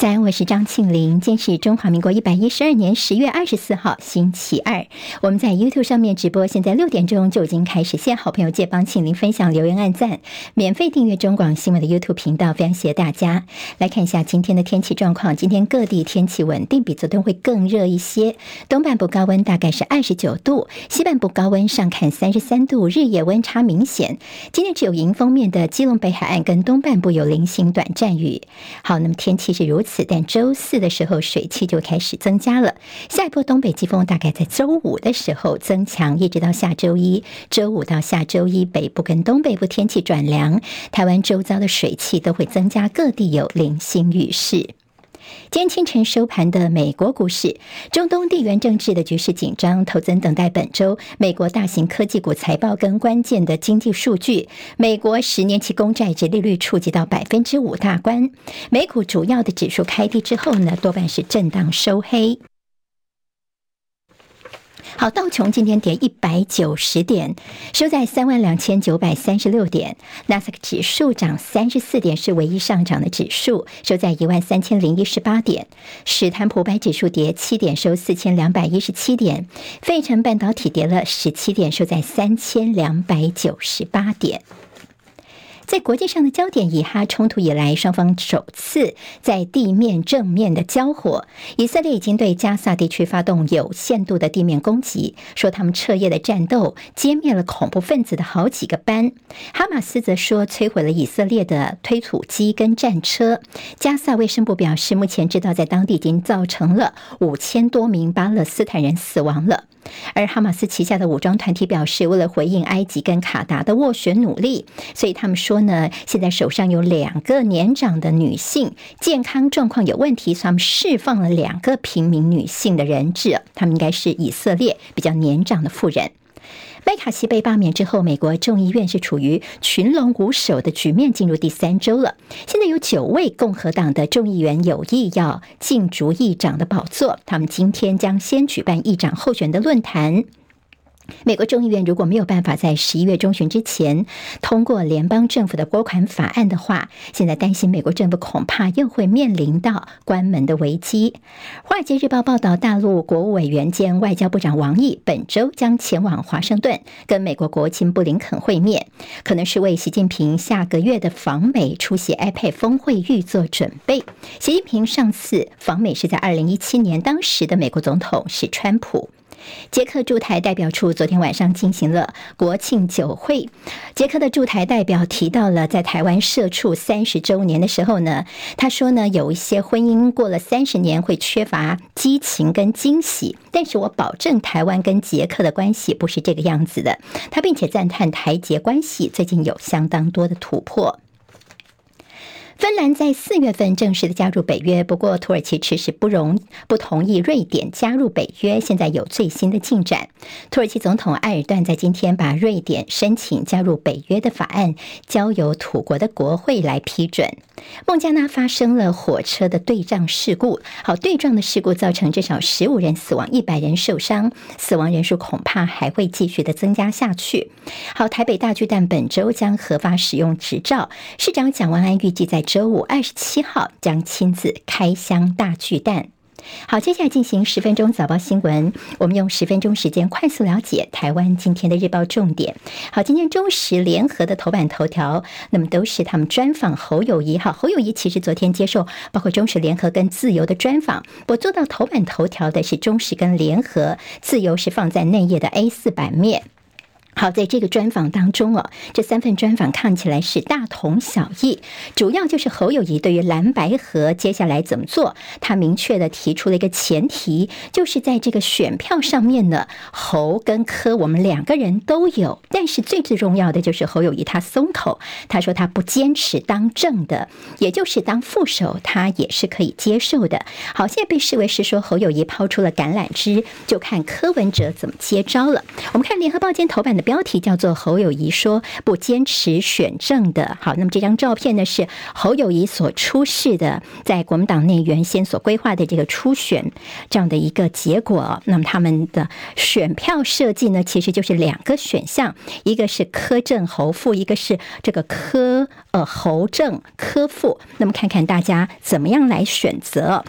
早安，我是张庆玲。今天是中华民国一百一十二年十月二十四号，星期二。我们在 YouTube 上面直播，现在六点钟就已经开始。谢好朋友借帮庆玲分享、留言、按赞，免费订阅中广新闻的 YouTube 频道，非常谢谢大家。来看一下今天的天气状况。今天各地天气稳定，比昨天会更热一些。东半部高温大概是二十九度，西半部高温上看三十三度，日夜温差明显。今天只有迎风面的基隆北海岸跟东半部有零星短暂雨。好，那么天气是如此。但周四的时候，水汽就开始增加了。下一波东北季风大概在周五的时候增强，一直到下周一。周五到下周一，北部跟东北部天气转凉，台湾周遭的水汽都会增加，各地有零星雨势。今天清晨收盘的美国股市，中东地缘政治的局势紧张，投资人等待本周美国大型科技股财报跟关键的经济数据。美国十年期公债殖利率触及到百分之五大关，美股主要的指数开低之后呢，多半是震荡收黑。好，道琼今天跌一百九十点，收在三万两千九百三十六点。纳斯达克指数涨三十四点，是唯一上涨的指数，收在一万三千零一十八点。史坦普百指数跌七点，收四千两百一十七点。费城半导体跌了十七点，收在三千两百九十八点。在国际上的焦点，以哈冲突以来，双方首次在地面正面的交火。以色列已经对加萨地区发动有限度的地面攻击，说他们彻夜的战斗歼灭了恐怖分子的好几个班。哈马斯则说摧毁了以色列的推土机跟战车。加萨卫生部表示，目前知道在当地已经造成了五千多名巴勒斯坦人死亡了。而哈马斯旗下的武装团体表示，为了回应埃及跟卡达的斡旋努力，所以他们说呢，现在手上有两个年长的女性健康状况有问题，所以他们释放了两个平民女性的人质，他们应该是以色列比较年长的妇人。麦卡锡被罢免之后，美国众议院是处于群龙无首的局面，进入第三周了。现在有九位共和党的众议员有意要竞逐议长的宝座，他们今天将先举办议长候选的论坛。美国众议院如果没有办法在十一月中旬之前通过联邦政府的拨款法案的话，现在担心美国政府恐怕又会面临到关门的危机。华尔街日报报道，大陆国务委员兼外交部长王毅本周将前往华盛顿跟美国国务卿布林肯会面，可能是为习近平下个月的访美出席 APEC 峰会预做准备。习近平上次访美是在二零一七年，当时的美国总统是川普。捷克驻台代表处昨天晚上进行了国庆酒会。捷克的驻台代表提到了在台湾设处三十周年的时候呢，他说呢，有一些婚姻过了三十年会缺乏激情跟惊喜，但是我保证台湾跟捷克的关系不是这个样子的。他并且赞叹台捷关系最近有相当多的突破。芬兰在四月份正式的加入北约，不过土耳其迟迟不容不同意瑞典加入北约。现在有最新的进展，土耳其总统埃尔段在今天把瑞典申请加入北约的法案交由土国的国会来批准。孟加拉发生了火车的对撞事故，好，对撞的事故造成至少十五人死亡，一百人受伤，死亡人数恐怕还会继续的增加下去。好，台北大巨蛋本周将合法使用执照，市长蒋万安预计在周五二十七号将亲自开箱大巨蛋。好，接下来进行十分钟早报新闻。我们用十分钟时间快速了解台湾今天的日报重点。好，今天中时联合的头版头条，那么都是他们专访侯友谊。哈，侯友谊其实昨天接受包括中时联合跟自由的专访。我做到头版头条的是中时跟联合，自由是放在内页的 A 四版面。好，在这个专访当中哦，这三份专访看起来是大同小异，主要就是侯友谊对于蓝白合接下来怎么做，他明确的提出了一个前提，就是在这个选票上面呢，侯跟柯我们两个人都有，但是最最重要的就是侯友谊他松口，他说他不坚持当正的，也就是当副手，他也是可以接受的。好，现在被视为是说侯友谊抛出了橄榄枝，就看柯文哲怎么接招了。我们看联合报间头版的。标题叫做“侯友谊说不坚持选政的”。好，那么这张照片呢是侯友谊所出示的，在国民党内原先所规划的这个初选这样的一个结果。那么他们的选票设计呢，其实就是两个选项，一个是柯正侯副，一个是这个柯呃侯正柯副。那么看看大家怎么样来选择。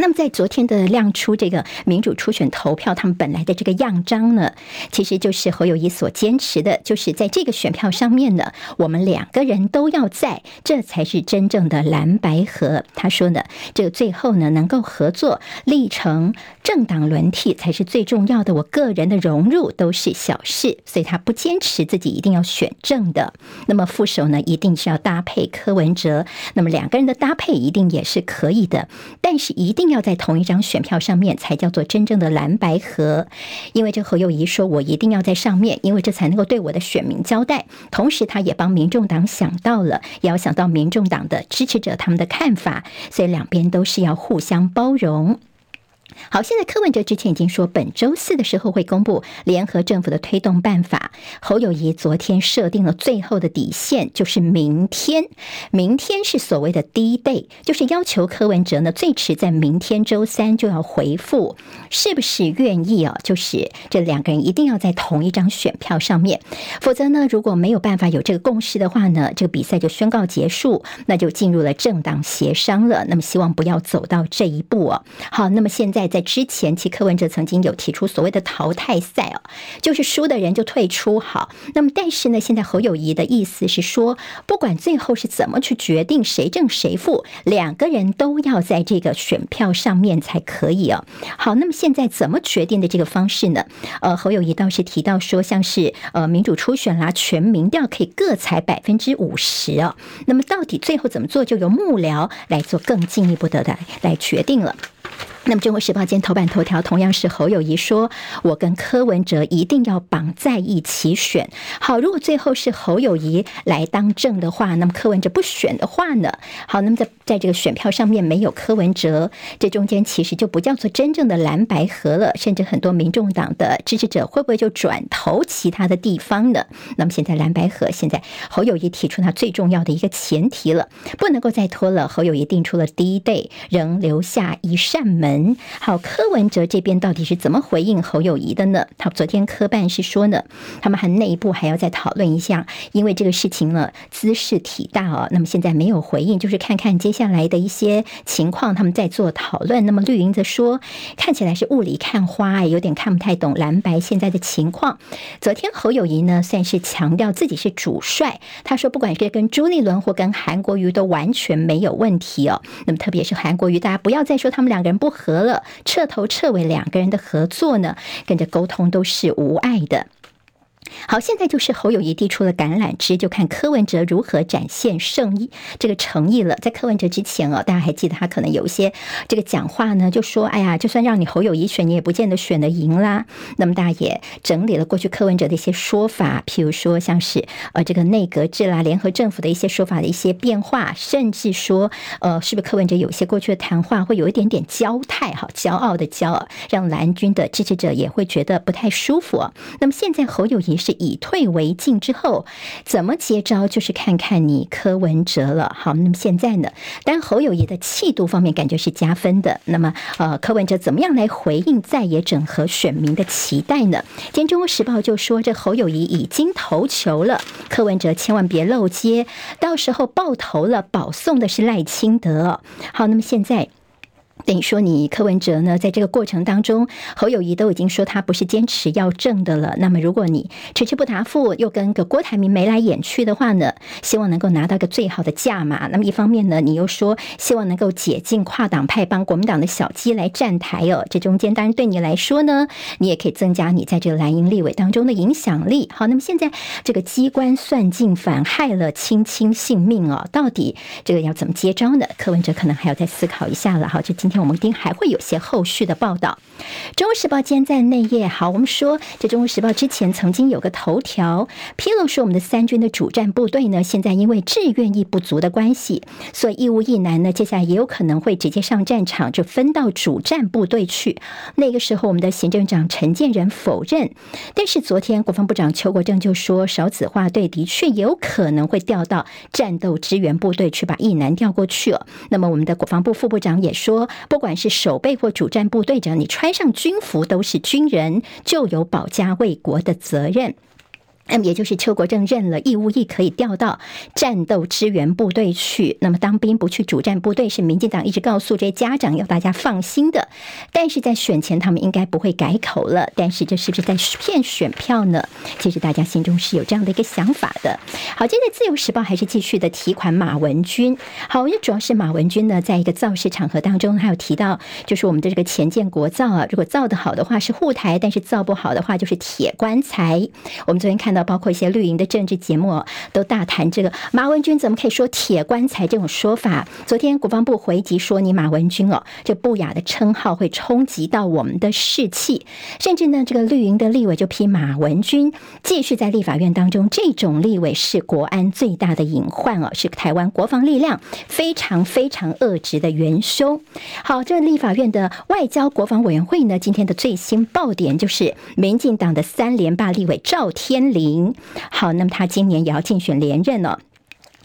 那么在昨天的亮出这个民主初选投票，他们本来的这个样章呢，其实就是侯友谊所坚持的，就是在这个选票上面呢，我们两个人都要在，这才是真正的蓝白合。他说呢，这个最后呢能够合作，历程政党轮替才是最重要的，我个人的融入都是小事，所以他不坚持自己一定要选正的。那么副手呢，一定是要搭配柯文哲，那么两个人的搭配一定也是可以的，但是一定。要在同一张选票上面才叫做真正的蓝白合，因为这侯友宜说，我一定要在上面，因为这才能够对我的选民交代。同时，他也帮民众党想到了，也要想到民众党的支持者他们的看法，所以两边都是要互相包容。好，现在柯文哲之前已经说，本周四的时候会公布联合政府的推动办法。侯友谊昨天设定了最后的底线，就是明天。明天是所谓的 D-Day，就是要求柯文哲呢，最迟在明天周三就要回复，是不是愿意啊？就是这两个人一定要在同一张选票上面，否则呢，如果没有办法有这个共识的话呢，这个比赛就宣告结束，那就进入了政党协商了。那么希望不要走到这一步哦。好，那么现在。在之前，其柯文哲曾经有提出所谓的淘汰赛哦，就是输的人就退出。好，那么但是呢，现在侯友宜的意思是说，不管最后是怎么去决定谁正谁负，两个人都要在这个选票上面才可以哦。好，那么现在怎么决定的这个方式呢？呃，侯友宜倒是提到说，像是呃民主初选啦，全民调可以各采百分之五十哦。那么到底最后怎么做，就由幕僚来做更进一步的来来决定了。那么《中国时报》今天头版头条同样是侯友谊说：“我跟柯文哲一定要绑在一起选。”好，如果最后是侯友谊来当政的话，那么柯文哲不选的话呢？好，那么在在这个选票上面没有柯文哲，这中间其实就不叫做真正的蓝白合了，甚至很多民众党的支持者会不会就转投其他的地方呢？那么现在蓝白合，现在侯友谊提出他最重要的一个前提了，不能够再拖了。侯友谊定出了 D-Day，仍留下一扇门。好，柯文哲这边到底是怎么回应侯友谊的呢？他昨天柯办是说呢，他们还内部还要再讨论一下，因为这个事情呢兹事体大哦。那么现在没有回应，就是看看接下来的一些情况，他们在做讨论。那么绿营则说，看起来是雾里看花，有点看不太懂蓝白现在的情况。昨天侯友谊呢算是强调自己是主帅，他说不管是跟朱立伦或跟韩国瑜都完全没有问题哦。那么特别是韩国瑜，大家不要再说他们两个人不和。了，彻头彻尾两个人的合作呢，跟着沟通都是无碍的。好，现在就是侯友谊递出了橄榄枝，就看柯文哲如何展现诚意这个诚意了。在柯文哲之前哦，大家还记得他可能有一些这个讲话呢，就说：“哎呀，就算让你侯友谊选，你也不见得选得赢啦。”那么大家也整理了过去柯文哲的一些说法，譬如说像是呃这个内阁制啦、联合政府的一些说法的一些变化，甚至说呃是不是柯文哲有些过去的谈话会有一点点骄态哈，骄傲的骄傲，让蓝军的支持者也会觉得不太舒服。那么现在侯友谊。是以退为进之后，怎么接招？就是看看你柯文哲了。好，那么现在呢？当侯友谊的气度方面感觉是加分的。那么，呃，柯文哲怎么样来回应在野整合选民的期待呢？今天《中国时报》就说，这侯友谊已经投球了，柯文哲千万别漏接，到时候爆头了，保送的是赖清德。好，那么现在。等于说，你柯文哲呢，在这个过程当中，侯友谊都已经说他不是坚持要正的了。那么，如果你迟迟不答复，又跟个郭台铭眉来眼去的话呢，希望能够拿到个最好的价码。那么，一方面呢，你又说希望能够解禁跨党派，帮国民党的小鸡来站台哦。这中间当然对你来说呢，你也可以增加你在这个蓝营立委当中的影响力。好，那么现在这个机关算尽，反害了卿卿性命哦。到底这个要怎么接招呢？柯文哲可能还要再思考一下了。好，就今天。我们一定还会有些后续的报道。《中国时报》今天在内页，好，我们说这《中国时报》之前曾经有个头条披露说，我们的三军的主战部队呢，现在因为志愿役不足的关系，所以义务役男呢，接下来也有可能会直接上战场，就分到主战部队去。那个时候，我们的行政长陈建仁否认，但是昨天国防部长邱国正就说，少子化队的确有可能会调到战斗支援部队去，把役男调过去了。那么，我们的国防部副部长也说，不管是守备或主战部队，只要你穿上军服都是军人，就有保家卫国的责任。那么也就是邱国正认了义务役可以调到战斗支援部队去，那么当兵不去主战部队是民进党一直告诉这些家长要大家放心的，但是在选前他们应该不会改口了，但是这是不是在骗选票呢？其实大家心中是有这样的一个想法的。好，今天自由时报还是继续的提款马文君。好，因为主要是马文君呢，在一个造势场合当中，还有提到就是我们的这个前建国造啊，如果造得好的话是护台，但是造不好的话就是铁棺材。我们昨天看到。包括一些绿营的政治节目都大谈这个马文君怎么可以说铁棺材这种说法？昨天国防部回击说，你马文君哦，这不雅的称号会冲击到我们的士气，甚至呢，这个绿营的立委就批马文君继续在立法院当中，这种立委是国安最大的隐患哦，是台湾国防力量非常非常恶质的元凶。好，这立法院的外交国防委员会呢，今天的最新爆点就是民进党的三连霸立委赵天林。好，那么他今年也要竞选连任了。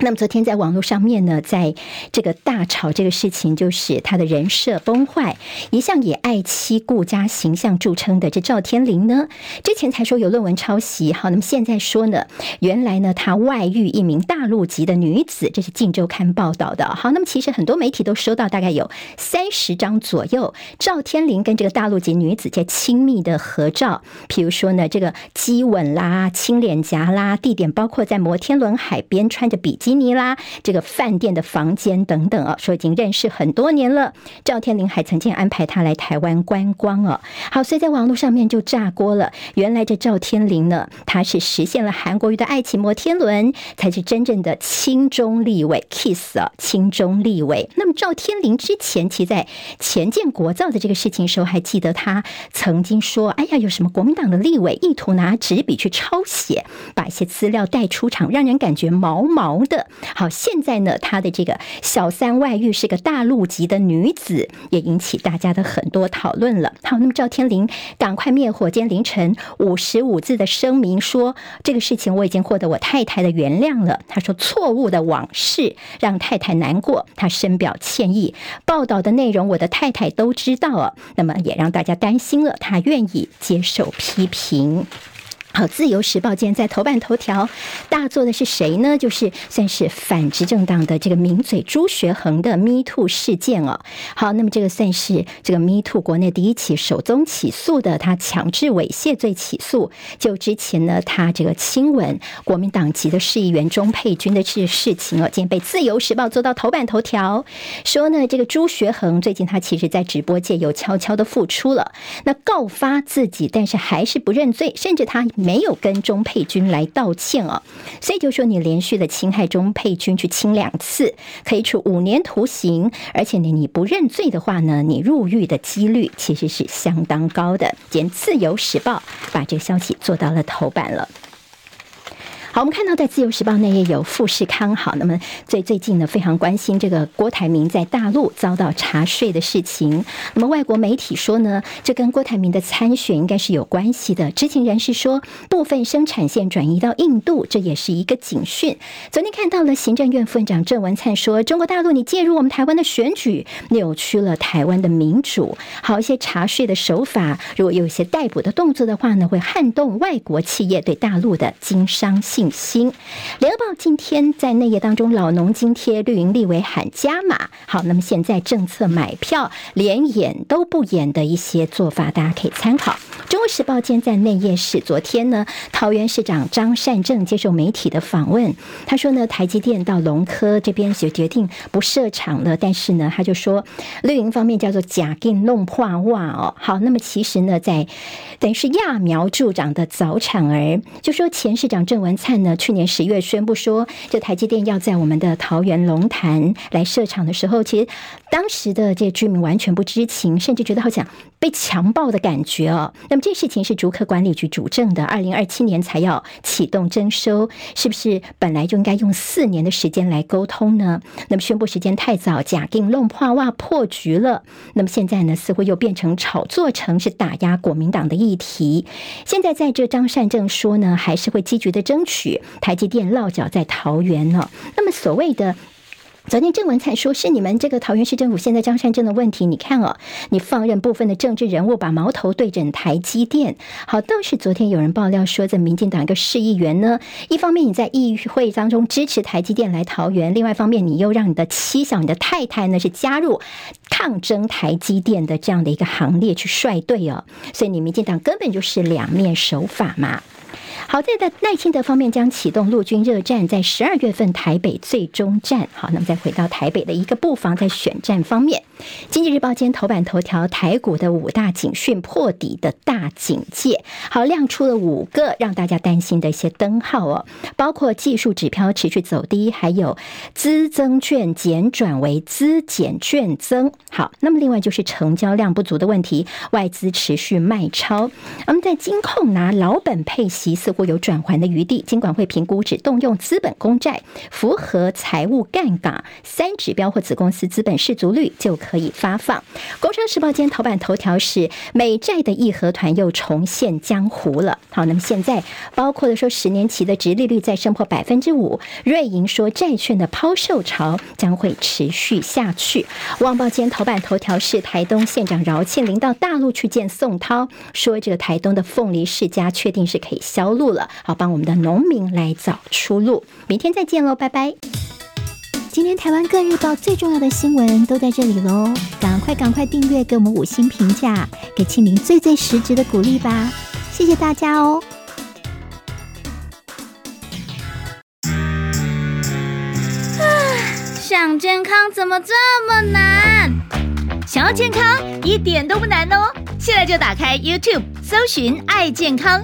那么昨天在网络上面呢，在这个大吵这个事情，就是他的人设崩坏。一向以爱妻顾家形象著称的这赵天麟呢，之前才说有论文抄袭，好，那么现在说呢，原来呢他外遇一名大陆籍的女子，这是《镜周刊》报道的。好，那么其实很多媒体都收到大概有三十张左右赵天麟跟这个大陆籍女子在亲密的合照，比如说呢，这个激吻啦、亲脸颊啦，地点包括在摩天轮海边，穿着比基尼啦，这个饭店的房间等等啊，说已经认识很多年了。赵天麟还曾经安排他来台湾观光哦。好，所以在网络上面就炸锅了。原来这赵天麟呢，他是实现了韩国瑜的爱情摩天轮，才是真正的亲中立委 kiss 啊，亲中立委。那么赵天麟之前其在前建国造的这个事情时候，还记得他曾经说：“哎呀，有什么国民党的立委意图拿纸笔去抄写，把一些资料带出场，让人感觉毛毛的。”好，现在呢，他的这个小三外遇是个大陆籍的女子，也引起大家的很多讨论了。好，那么赵天林赶快灭火，今天凌晨五十五字的声明说，这个事情我已经获得我太太的原谅了。他说错误的往事让太太难过，他深表歉意。报道的内容我的太太都知道了，那么也让大家担心了，他愿意接受批评。好，《自由时报》今天在头版头条大做的是谁呢？就是算是反执政党的这个名嘴朱学恒的 Me Too 事件哦。好，那么这个算是这个 Me Too 国内第一起首宗起诉的他强制猥亵罪起诉。就之前呢，他这个亲吻国民党籍的市议员钟佩君的这事情哦，今天被《自由时报》做到头版头条，说呢，这个朱学恒最近他其实在直播界有悄悄的复出了，那告发自己，但是还是不认罪，甚至他。没有跟钟佩君来道歉哦，所以就说你连续的侵害钟佩君去亲两次，可以处五年徒刑，而且呢你不认罪的话呢，你入狱的几率其实是相当高的。连《自由时报》把这个消息做到了头版了。好，我们看到在《自由时报》内页有富士康。好，那么最最近呢，非常关心这个郭台铭在大陆遭到查税的事情。那么外国媒体说呢，这跟郭台铭的参选应该是有关系的。知情人士说，部分生产线转移到印度，这也是一个警讯。昨天看到了行政院副院长郑文灿说，中国大陆你介入我们台湾的选举，扭曲了台湾的民主。好，一些查税的手法，如果有一些逮捕的动作的话呢，会撼动外国企业对大陆的经商性。信心，《联合报》今天在内页当中，老农津贴绿营立委喊加码。好，那么现在政策买票连演都不演的一些做法，大家可以参考。国时报》今天在内页是昨天呢，桃园市长张善政接受媒体的访问，他说呢，台积电到龙科这边就决定不设厂了，但是呢，他就说绿营方面叫做假定弄破袜哦。好，那么其实呢，在等于是揠苗助长的早产儿，就说前市长郑文灿呢，去年十月宣布说，这台积电要在我们的桃园龙潭来设厂的时候，其实当时的这居民完全不知情，甚至觉得好像被强暴的感觉哦。那么这事情是竹科管理局主政的，二零二七年才要启动征收，是不是本来就应该用四年的时间来沟通呢？那么宣布时间太早，假定弄破袜破局了。那么现在呢，似乎又变成炒作成是打压国民党的议题。现在在这张善政说呢，还是会积极的争取台积电落脚在桃园呢。那么所谓的。昨天郑文灿说是你们这个桃园市政府现在张山镇的问题，你看哦，你放任部分的政治人物把矛头对准台积电。好，倒是昨天有人爆料说，这民进党一个市议员呢，一方面你在议会当中支持台积电来桃园，另外一方面你又让你的妻小、你的太太呢是加入抗争台积电的这样的一个行列去率队哦，所以你民进党根本就是两面手法嘛。好在的赖清德方面将启动陆军热战，在十二月份台北最终战。好，那么再回到台北的一个布防，在选战方面，《经济日报》今天头版头条，台股的五大警讯破底的大警戒，好亮出了五个让大家担心的一些灯号哦，包括技术指标持续走低，还有资增券减转为资减券增。好，那么另外就是成交量不足的问题，外资持续卖超。那么在金控拿老本配息似乎有转圜的余地，金管会评估只动用资本公债，符合财务杠杆三指标或子公司资本适足率就可以发放。工商时报今天头版头条是美债的义和团又重现江湖了。好，那么现在包括的说十年期的殖利率再升破百分之五，瑞银说债券的抛售潮将会持续下去。旺报今天头版头条是台东县长饶庆铃到大陆去见宋涛，说这个台东的凤梨世家确定是可以销路。了，好，帮我们的农民来找出路。明天再见喽，拜拜。今天台湾各日报最重要的新闻都在这里喽，赶快赶快订阅，给我们五星评价，给庆明最最实质的鼓励吧，谢谢大家哦。啊，想健康怎么这么难？想要健康一点都不难哦，现在就打开 YouTube，搜寻“爱健康”。